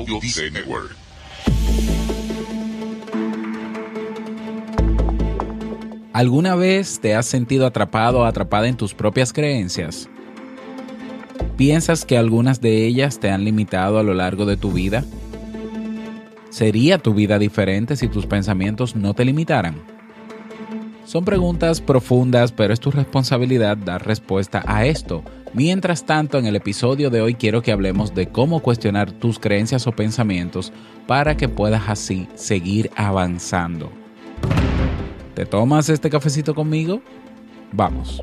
Audio Network. ¿Alguna vez te has sentido atrapado o atrapada en tus propias creencias? ¿Piensas que algunas de ellas te han limitado a lo largo de tu vida? ¿Sería tu vida diferente si tus pensamientos no te limitaran? Son preguntas profundas, pero es tu responsabilidad dar respuesta a esto. Mientras tanto, en el episodio de hoy quiero que hablemos de cómo cuestionar tus creencias o pensamientos para que puedas así seguir avanzando. ¿Te tomas este cafecito conmigo? Vamos.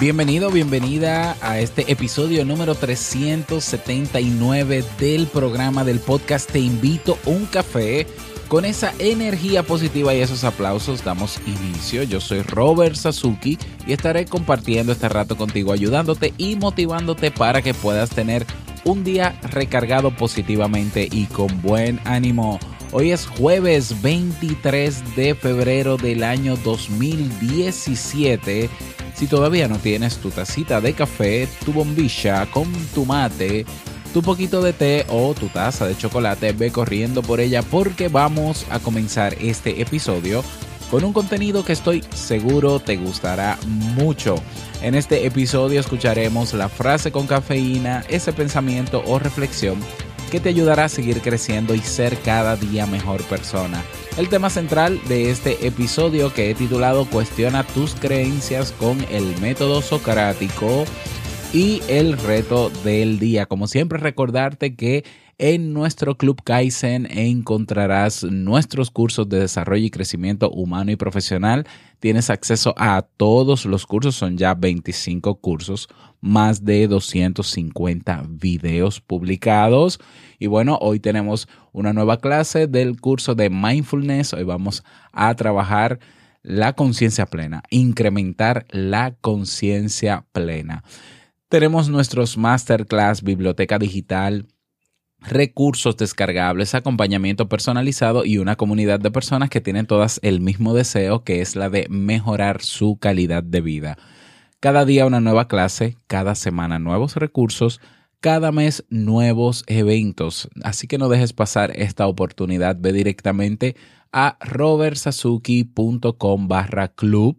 Bienvenido, bienvenida a este episodio número 379 del programa del podcast Te invito un café. Con esa energía positiva y esos aplausos damos inicio. Yo soy Robert Sasuki y estaré compartiendo este rato contigo, ayudándote y motivándote para que puedas tener un día recargado positivamente y con buen ánimo. Hoy es jueves 23 de febrero del año 2017 si todavía no tienes tu tacita de café, tu bombilla con tu mate, tu poquito de té o tu taza de chocolate, ve corriendo por ella porque vamos a comenzar este episodio con un contenido que estoy seguro te gustará mucho. En este episodio escucharemos la frase con cafeína, ese pensamiento o reflexión que te ayudará a seguir creciendo y ser cada día mejor persona. El tema central de este episodio que he titulado Cuestiona tus creencias con el método socrático y el reto del día. Como siempre recordarte que en nuestro Club Kaizen encontrarás nuestros cursos de desarrollo y crecimiento humano y profesional. Tienes acceso a todos los cursos, son ya 25 cursos, más de 250 videos publicados. Y bueno, hoy tenemos una nueva clase del curso de mindfulness. Hoy vamos a trabajar la conciencia plena, incrementar la conciencia plena. Tenemos nuestros masterclass, biblioteca digital, recursos descargables, acompañamiento personalizado y una comunidad de personas que tienen todas el mismo deseo, que es la de mejorar su calidad de vida. Cada día una nueva clase, cada semana nuevos recursos, cada mes nuevos eventos. Así que no dejes pasar esta oportunidad. Ve directamente a robertsazuki.com barra club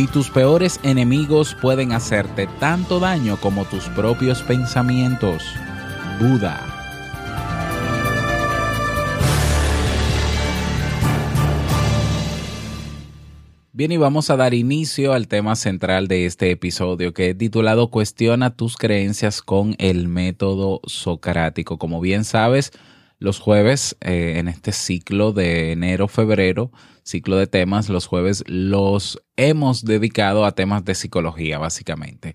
Ni tus peores enemigos pueden hacerte tanto daño como tus propios pensamientos. Buda. Bien, y vamos a dar inicio al tema central de este episodio que he titulado Cuestiona tus creencias con el método socrático. Como bien sabes, los jueves eh, en este ciclo de enero-febrero, ciclo de temas, los jueves los hemos dedicado a temas de psicología, básicamente.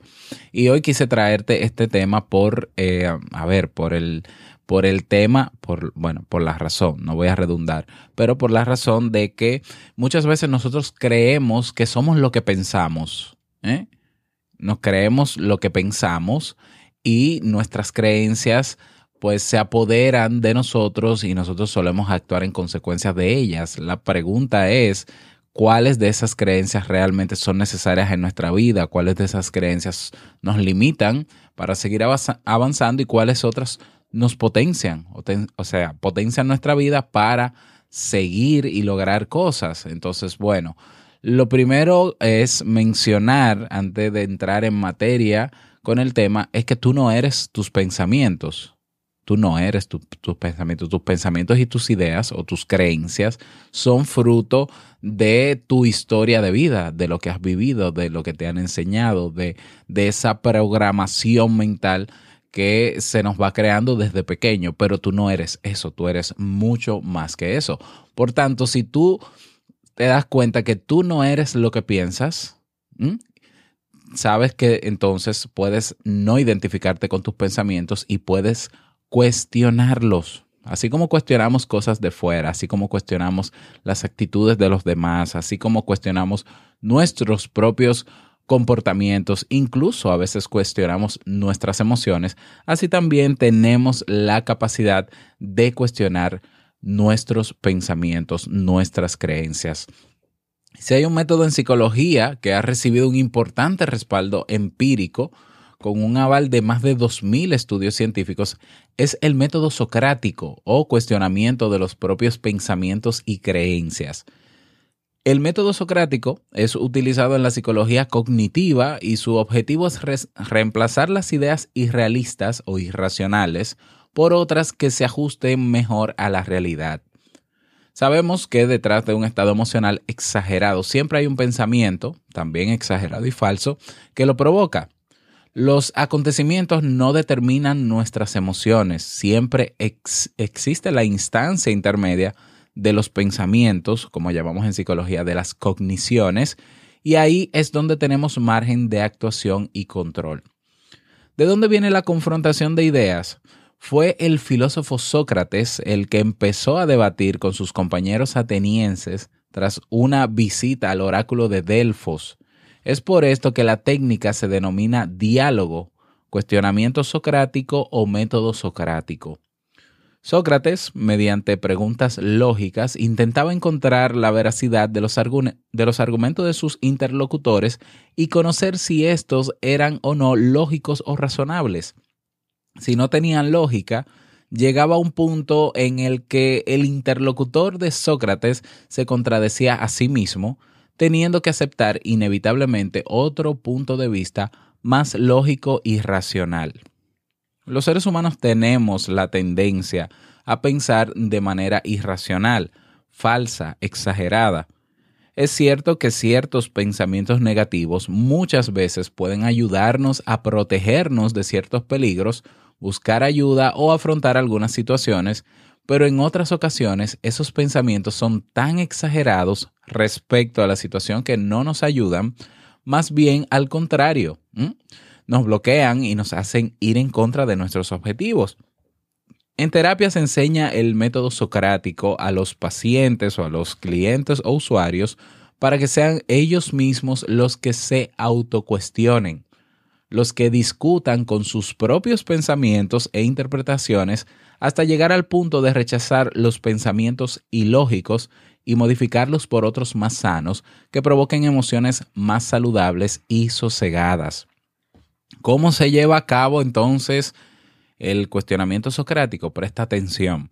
Y hoy quise traerte este tema por, eh, a ver, por el por el tema, por, bueno, por la razón, no voy a redundar, pero por la razón de que muchas veces nosotros creemos que somos lo que pensamos. ¿eh? Nos creemos lo que pensamos y nuestras creencias pues se apoderan de nosotros y nosotros solemos actuar en consecuencia de ellas. La pregunta es, cuáles de esas creencias realmente son necesarias en nuestra vida, cuáles de esas creencias nos limitan para seguir avanzando y cuáles otras nos potencian, o, sea, potencian nuestra vida para seguir y lograr cosas. Entonces, bueno, lo primero es mencionar, antes de entrar en materia con el tema, es que tú no eres tus pensamientos. Tú no eres tus pensamientos. Tus pensamientos y tus ideas o tus creencias son fruto de tu historia de vida, de lo que has vivido, de lo que te han enseñado, de, de esa programación mental que se nos va creando desde pequeño, pero tú no eres eso, tú eres mucho más que eso. Por tanto, si tú te das cuenta que tú no eres lo que piensas, sabes que entonces puedes no identificarte con tus pensamientos y puedes cuestionarlos. Así como cuestionamos cosas de fuera, así como cuestionamos las actitudes de los demás, así como cuestionamos nuestros propios comportamientos, incluso a veces cuestionamos nuestras emociones, así también tenemos la capacidad de cuestionar nuestros pensamientos, nuestras creencias. Si hay un método en psicología que ha recibido un importante respaldo empírico, con un aval de más de 2.000 estudios científicos, es el método socrático o cuestionamiento de los propios pensamientos y creencias. El método socrático es utilizado en la psicología cognitiva y su objetivo es reemplazar las ideas irrealistas o irracionales por otras que se ajusten mejor a la realidad. Sabemos que detrás de un estado emocional exagerado siempre hay un pensamiento, también exagerado y falso, que lo provoca. Los acontecimientos no determinan nuestras emociones, siempre existe la instancia intermedia de los pensamientos, como llamamos en psicología, de las cogniciones, y ahí es donde tenemos margen de actuación y control. ¿De dónde viene la confrontación de ideas? Fue el filósofo Sócrates el que empezó a debatir con sus compañeros atenienses tras una visita al oráculo de Delfos, es por esto que la técnica se denomina diálogo, cuestionamiento socrático o método socrático. Sócrates, mediante preguntas lógicas, intentaba encontrar la veracidad de los, argumentos de sus interlocutores y conocer si estos eran o no lógicos o razonables. Si no tenían lógica, llegaba a un punto en el que el interlocutor de Sócrates se contradecía a sí mismo, teniendo que aceptar inevitablemente otro punto de vista más lógico y racional. Los seres humanos tenemos la tendencia a pensar de manera irracional, falsa, exagerada. Es cierto que ciertos pensamientos negativos muchas veces pueden ayudarnos a protegernos de ciertos peligros, buscar ayuda o afrontar algunas situaciones, pero en otras ocasiones esos pensamientos son tan exagerados respecto a la situación que no nos ayudan, más bien al contrario, nos bloquean y nos hacen ir en contra de nuestros objetivos. En terapia se enseña el método socrático a los pacientes o a los clientes o usuarios para que sean ellos mismos los que se autocuestionen, los que discutan con sus propios pensamientos e interpretaciones hasta llegar al punto de rechazar los pensamientos ilógicos y modificarlos por otros más sanos que provoquen emociones más saludables y sosegadas. ¿Cómo se lleva a cabo entonces el cuestionamiento socrático? Presta atención.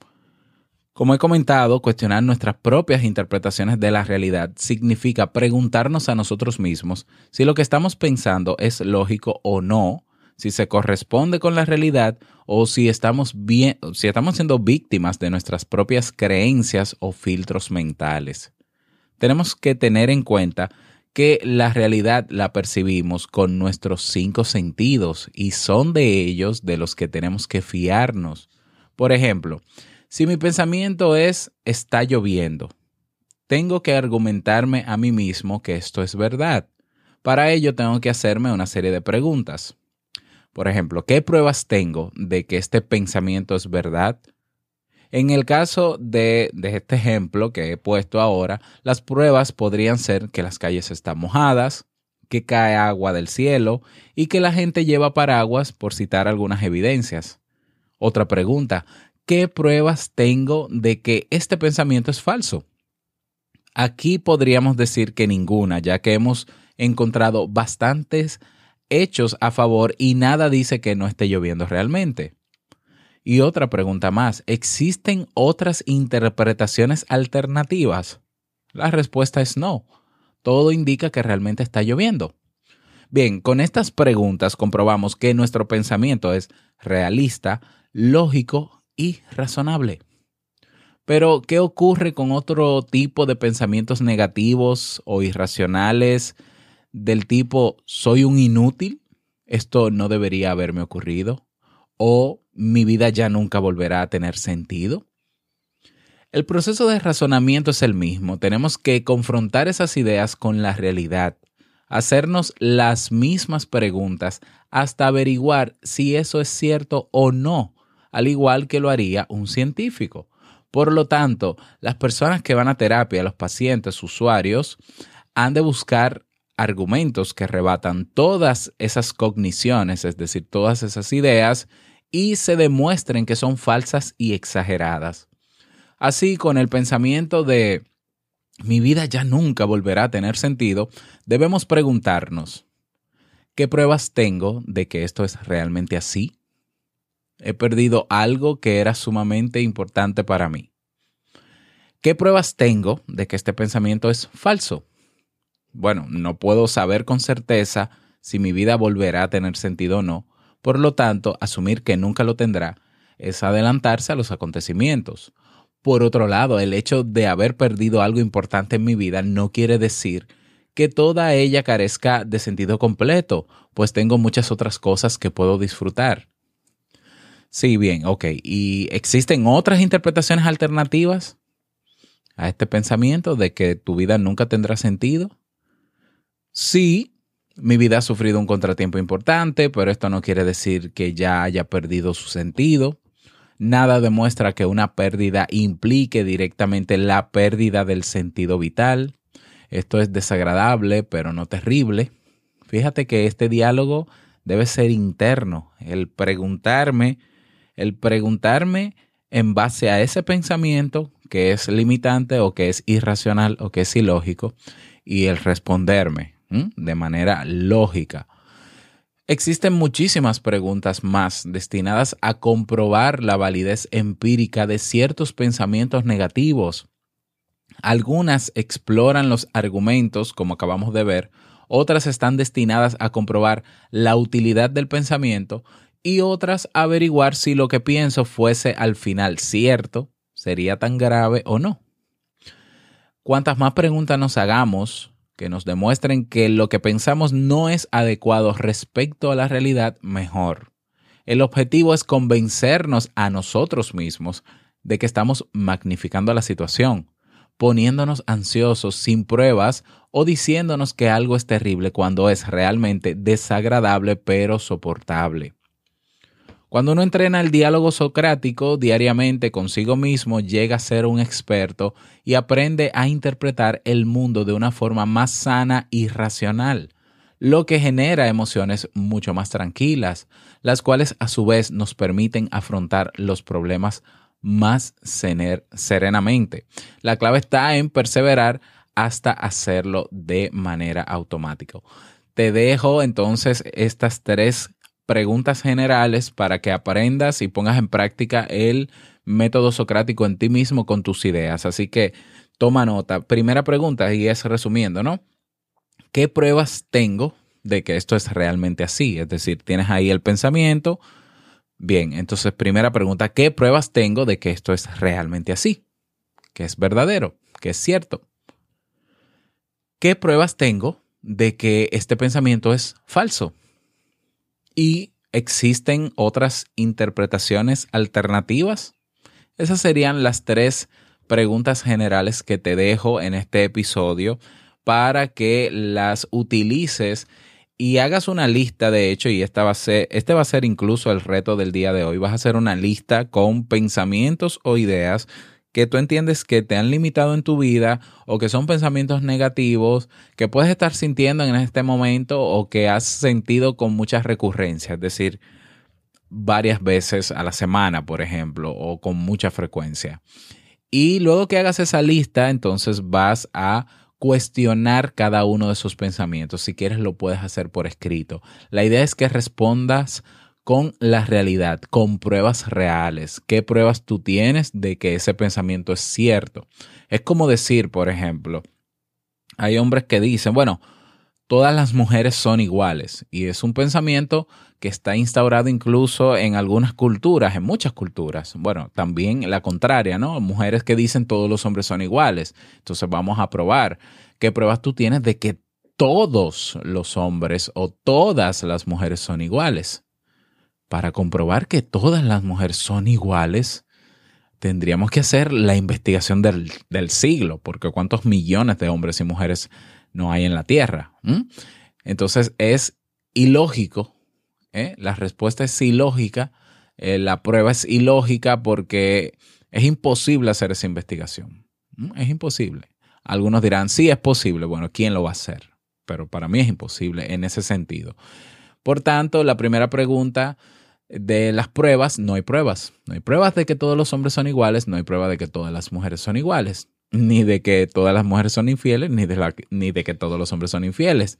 Como he comentado, cuestionar nuestras propias interpretaciones de la realidad significa preguntarnos a nosotros mismos si lo que estamos pensando es lógico o no, si se corresponde con la realidad o si estamos, bien, si estamos siendo víctimas de nuestras propias creencias o filtros mentales. Tenemos que tener en cuenta que la realidad la percibimos con nuestros cinco sentidos y son de ellos de los que tenemos que fiarnos. Por ejemplo, si mi pensamiento es está lloviendo, tengo que argumentarme a mí mismo que esto es verdad. Para ello tengo que hacerme una serie de preguntas. Por ejemplo, ¿qué pruebas tengo de que este pensamiento es verdad? En el caso de, este ejemplo que he puesto ahora, las pruebas podrían ser que las calles están mojadas, que cae agua del cielo y que la gente lleva paraguas, por citar algunas evidencias. Otra pregunta, ¿qué pruebas tengo de que este pensamiento es falso? Aquí podríamos decir que ninguna, ya que hemos encontrado bastantes hechos a favor y nada dice que no esté lloviendo realmente. Y otra pregunta más, ¿existen otras interpretaciones alternativas? La respuesta es no. Todo indica que realmente está lloviendo. Bien, con estas preguntas comprobamos que nuestro pensamiento es realista, lógico y razonable. Pero, ¿qué ocurre con otro tipo de pensamientos negativos o irracionales del tipo soy un inútil? Esto no debería haberme ocurrido. O mi vida ya nunca volverá a tener sentido. El proceso de razonamiento es el mismo. Tenemos que confrontar esas ideas con la realidad, hacernos las mismas preguntas hasta averiguar si eso es cierto o no, al igual que lo haría un científico. Por lo tanto, las personas que van a terapia, los pacientes, usuarios, han de buscar argumentos que rebatan todas esas cogniciones, es decir, todas esas ideas, y se demuestren que son falsas y exageradas. Así, con el pensamiento de mi vida ya nunca volverá a tener sentido, debemos preguntarnos, ¿qué pruebas tengo de que esto es realmente así? he perdido algo que era sumamente importante para mí. ¿Qué pruebas tengo de que este pensamiento es falso? Bueno, no puedo saber con certeza si mi vida volverá a tener sentido o no, por lo tanto, asumir que nunca lo tendrá es adelantarse a los acontecimientos. Por otro lado, el hecho de haber perdido algo importante en mi vida no quiere decir que toda ella carezca de sentido completo, pues tengo muchas otras cosas que puedo disfrutar. Sí, bien, ok. ¿Y existen otras interpretaciones alternativas a este pensamiento de que tu vida nunca tendrá sentido? Sí, mi vida ha sufrido un contratiempo importante, pero esto no quiere decir que ya haya perdido su sentido. Nada demuestra que una pérdida implique directamente la pérdida del sentido vital. Esto es desagradable, pero no terrible. Fíjate que este diálogo debe ser interno, el preguntarme el preguntarme en base a ese pensamiento que es limitante o que es irracional o que es ilógico y el responderme de manera lógica. Existen muchísimas preguntas más destinadas a comprobar la validez empírica de ciertos pensamientos negativos. Algunas exploran los argumentos, como acabamos de ver, otras están destinadas a comprobar la utilidad del pensamiento y otras averiguar si lo que pienso fuese al final cierto, sería tan grave o no. Cuantas más preguntas nos hagamos que nos demuestren que lo que pensamos no es adecuado respecto a la realidad, mejor. El objetivo es convencernos a nosotros mismos de que estamos magnificando la situación, poniéndonos ansiosos sin pruebas o diciéndonos que algo es terrible cuando es realmente desagradable pero soportable. Cuando uno entrena el diálogo socrático diariamente consigo mismo, llega a ser un experto y aprende a interpretar el mundo de una forma más sana y racional, lo que genera emociones mucho más tranquilas, las cuales a su vez nos permiten afrontar los problemas más serenamente. La clave está en perseverar hasta hacerlo de manera automática. Te dejo entonces estas tres preguntas generales para que aprendas y pongas en práctica el método socrático en ti mismo con tus ideas. Así que toma nota. Primera pregunta, y es resumiendo, ¿no? ¿Qué pruebas tengo de que esto es realmente así? Es decir, tienes ahí el pensamiento. Bien, entonces primera pregunta, ¿qué pruebas tengo de que esto es realmente así? Que es verdadero, que es cierto. ¿Qué pruebas tengo de que este pensamiento es falso? ¿Y existen otras interpretaciones alternativas? Esas serían las tres preguntas generales que te dejo en este episodio para que las utilices y hagas una lista, de hecho, y esta va a ser, este va a ser incluso el reto del día de hoy. Vas a hacer una lista con pensamientos o ideas que tú entiendes que te han limitado en tu vida o que son pensamientos negativos que puedes estar sintiendo en este momento o que has sentido con mucha recurrencia, es decir, varias veces a la semana, por ejemplo, o con mucha frecuencia. Y luego que hagas esa lista, entonces vas a cuestionar cada uno de sus pensamientos. Si quieres, lo puedes hacer por escrito. La idea es que respondas con la realidad, con pruebas reales. ¿Qué pruebas tú tienes de que ese pensamiento es cierto? Es como decir, por ejemplo, hay hombres que dicen, bueno, todas las mujeres son iguales. Y es un pensamiento que está instaurado incluso en algunas culturas, en muchas culturas. Bueno, también la contraria, ¿no? Mujeres que dicen todos los hombres son iguales. Entonces vamos a probar qué pruebas tú tienes de que todos los hombres o todas las mujeres son iguales. Para comprobar que todas las mujeres son iguales, tendríamos que hacer la investigación del, siglo, porque cuántos millones de hombres y mujeres no hay en la Tierra. Entonces es ilógico, ¿eh? la respuesta es ilógica, eh, la prueba es ilógica porque es imposible hacer esa investigación. Es imposible. Algunos dirán, sí es posible. Bueno, ¿quién lo va a hacer? Pero para mí es imposible en ese sentido. Por tanto, la primera pregunta de las pruebas, no hay pruebas. No hay pruebas de que todos los hombres son iguales, no hay prueba de que todas las mujeres son iguales ni de que todas las mujeres son infieles, ni de, ni de que todos los hombres son infieles.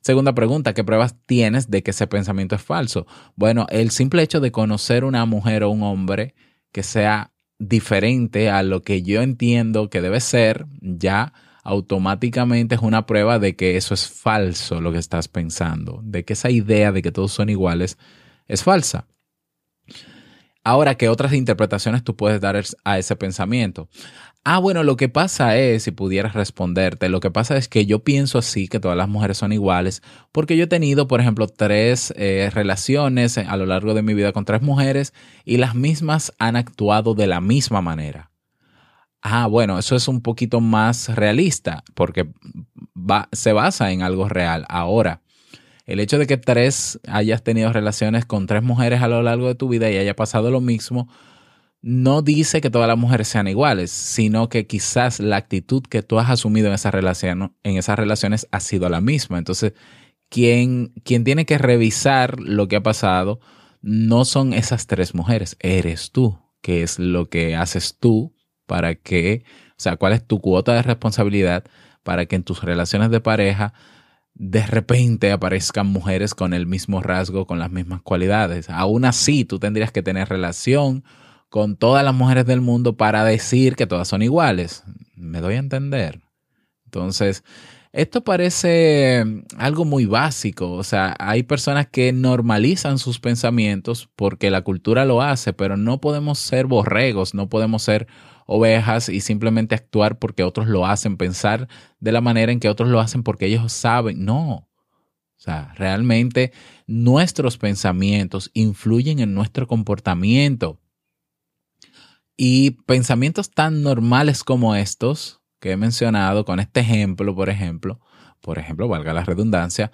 Segunda pregunta, ¿qué pruebas tienes de que ese pensamiento es falso? Bueno, el simple hecho de conocer una mujer o un hombre que sea diferente a lo que yo entiendo que debe ser, ya automáticamente es una prueba de que eso es falso lo que estás pensando, de que esa idea de que todos son iguales es falsa. Ahora, ¿qué otras interpretaciones tú puedes dar a ese pensamiento? Ah, bueno, lo que pasa es, si pudieras responderte, lo que pasa es que yo pienso así, que todas las mujeres son iguales, porque yo he tenido, por ejemplo, tres eh, relaciones a lo largo de mi vida con tres mujeres y las mismas han actuado de la misma manera. Ah, bueno, eso es un poquito más realista, porque se basa en algo real. Ahora, el hecho de que tres hayas tenido relaciones con tres mujeres a lo largo de tu vida y haya pasado lo mismo, no dice que todas las mujeres sean iguales, sino que quizás la actitud que tú has asumido en, en esas relaciones ha sido la misma. Entonces, quien tiene que revisar lo que ha pasado no son esas tres mujeres, eres tú, que es lo que haces tú para que, o sea, cuál es tu cuota de responsabilidad para que en tus relaciones de pareja de repente aparezcan mujeres con el mismo rasgo, con las mismas cualidades. Aún así, tú tendrías que tener relación con todas las mujeres del mundo para decir que todas son iguales. Me doy a entender. Entonces, esto parece algo muy básico. O sea, hay personas que normalizan sus pensamientos porque la cultura lo hace, pero no podemos ser borregos, no podemos ser ovejas y simplemente actuar porque otros lo hacen, pensar de la manera en que otros lo hacen porque ellos saben. No. O sea, realmente nuestros pensamientos influyen en nuestro comportamiento. Y pensamientos tan normales como estos que he mencionado con este ejemplo, por ejemplo, por ejemplo, valga la redundancia,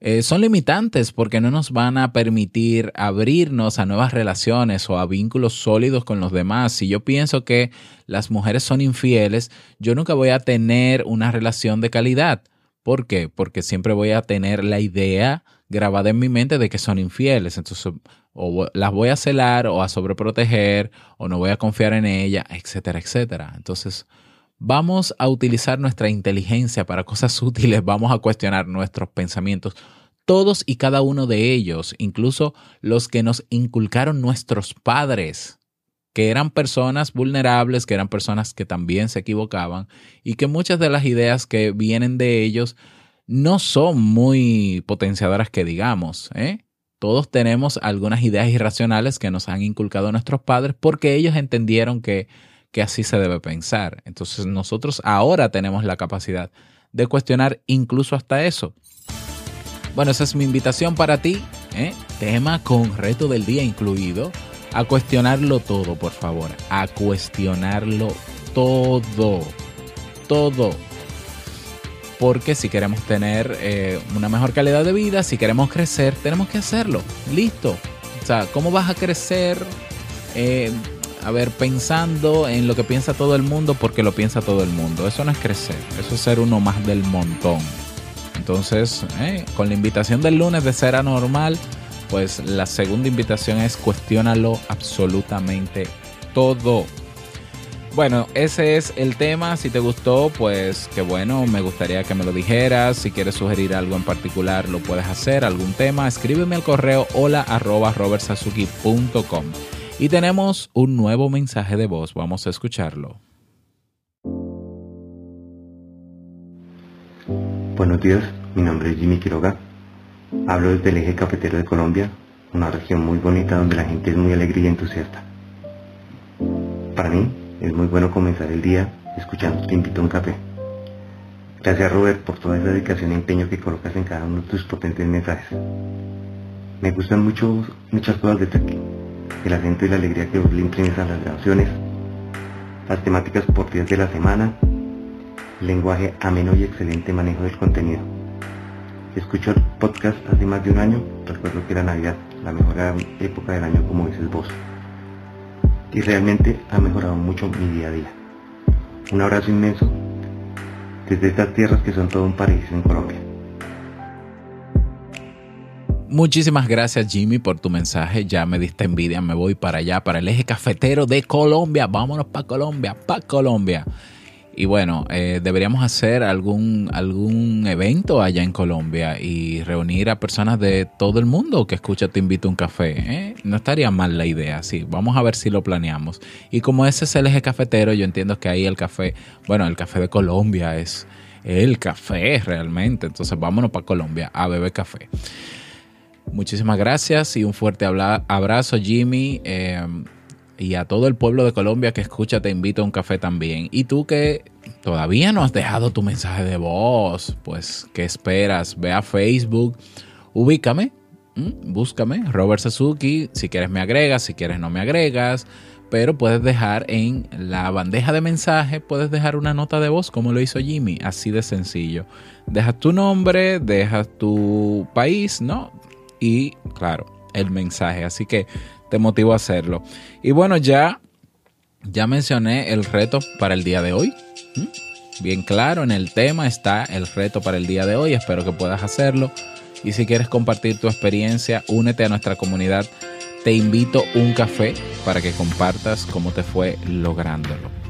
eh, son limitantes porque no nos van a permitir abrirnos a nuevas relaciones o a vínculos sólidos con los demás. Si yo pienso que las mujeres son infieles, yo nunca voy a tener una relación de calidad. ¿Por qué? Porque siempre voy a tener la idea grabada en mi mente de que son infieles. Entonces, o las voy a celar o a sobreproteger o no voy a confiar en ella, etcétera, etcétera. Entonces, vamos a utilizar nuestra inteligencia para cosas útiles, vamos a cuestionar nuestros pensamientos, todos y cada uno de ellos, incluso los que nos inculcaron nuestros padres, que eran personas vulnerables, que eran personas que también se equivocaban y que muchas de las ideas que vienen de ellos no son muy potenciadoras que digamos, ¿eh? Todos tenemos algunas ideas irracionales que nos han inculcado nuestros padres porque ellos entendieron que, que así se debe pensar. Entonces nosotros ahora tenemos la capacidad de cuestionar incluso hasta eso. Bueno, esa es mi invitación para ti. ¿eh? Tema con reto del día incluido. A cuestionarlo todo, por favor. A cuestionarlo todo. Todo porque si queremos tener eh, una mejor calidad de vida, si queremos crecer, tenemos que hacerlo. Listo. O sea, ¿cómo vas a crecer? Eh, a ver, pensando en lo que piensa todo el mundo porque lo piensa todo el mundo. Eso no es crecer, eso es ser uno más del montón. Entonces, eh, con la invitación del lunes de ser anormal, pues la segunda invitación es cuestionarlo absolutamente todo. Bueno, ese es el tema. Si te gustó, pues qué bueno. Me gustaría que me lo dijeras. Si quieres sugerir algo en particular, lo puedes hacer. Algún tema, escríbeme al correo hola arroba. Y tenemos un nuevo mensaje de voz. Vamos a escucharlo. Buenos días, mi nombre es Jimmy Quiroga. Hablo desde el eje cafetero de Colombia, una región muy bonita donde la gente es muy alegre y entusiasta. Para mí, es muy bueno comenzar el día escuchando Te invito a un café. Gracias Robert por toda esa dedicación y empeño que colocas en cada uno de tus potentes mensajes. Me gustan mucho, muchas cosas de aquí. El acento y la alegría que vos le imprimes a las grabaciones, las temáticas por días de la semana, lenguaje ameno y excelente manejo del contenido. Escucho el podcast hace más de un año, recuerdo que era Navidad, la mejor época del año como dices vos y realmente ha mejorado mucho mi día a día. Un abrazo inmenso desde estas tierras que son todo un paraíso en Colombia. Muchísimas gracias Jimmy por tu mensaje, ya me diste envidia, me voy para allá, para el eje cafetero de Colombia, vámonos para Colombia, para Colombia. Y bueno, eh, deberíamos hacer algún, algún evento allá en Colombia y reunir a personas de todo el mundo que escucha Te invito a un café. ¿eh? No estaría mal la idea, sí. Vamos a ver si lo planeamos. Y como ese es el eje cafetero, yo entiendo que ahí el café, bueno, el café de Colombia es el café realmente. Entonces vámonos para Colombia a beber café. Muchísimas gracias y un fuerte abrazo, Jimmy. Eh, y a todo el pueblo de Colombia que escucha, te invito a un café también. Y tú que todavía no has dejado tu mensaje de voz, pues, ¿qué esperas? Ve a Facebook, ubícame, búscame, Robert Sasuki. Si quieres me agregas, si quieres no me agregas. Pero puedes dejar en la bandeja de mensaje, puedes dejar una nota de voz como lo hizo Jimmy, así de sencillo. Dejas tu nombre, dejas tu país, ¿no? Y claro, el mensaje. Así que te motivo a hacerlo. Y bueno, ya, ya mencioné el reto para el día de hoy. ¿Mm? Bien claro, en el tema está el reto para el día de hoy. Espero que puedas hacerlo. Y si quieres compartir tu experiencia, únete a nuestra comunidad. Te invito un café para que compartas cómo te fue lográndolo.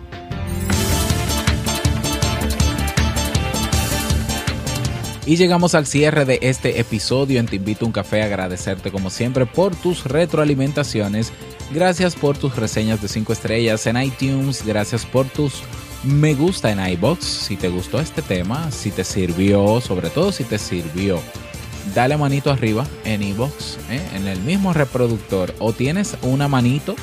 Y llegamos al cierre de este episodio en Te Invito a un Café a agradecerte como siempre por tus retroalimentaciones. Gracias por tus reseñas de 5 estrellas en iTunes. Gracias por tus me gusta en iBox. Si te gustó este tema, si te sirvió, sobre todo si te sirvió, dale manito arriba en iBox, ¿eh? en el mismo reproductor. O tienes una manito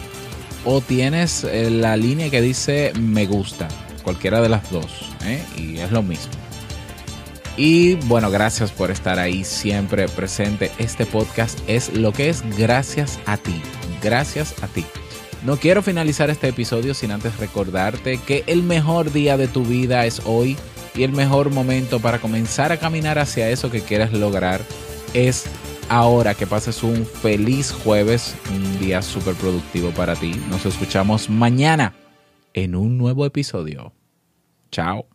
o tienes eh, la línea que dice me gusta. Cualquiera de las dos. ¿eh? Y es lo mismo. Y bueno, gracias por estar ahí siempre presente. Este podcast es lo que es gracias a ti. Gracias a ti. No quiero finalizar este episodio sin antes recordarte que el mejor día de tu vida es hoy y el mejor momento para comenzar a caminar hacia eso que quieres lograr es ahora. Que pases un feliz jueves, un día súper productivo para ti. Nos escuchamos mañana en un nuevo episodio. Chao.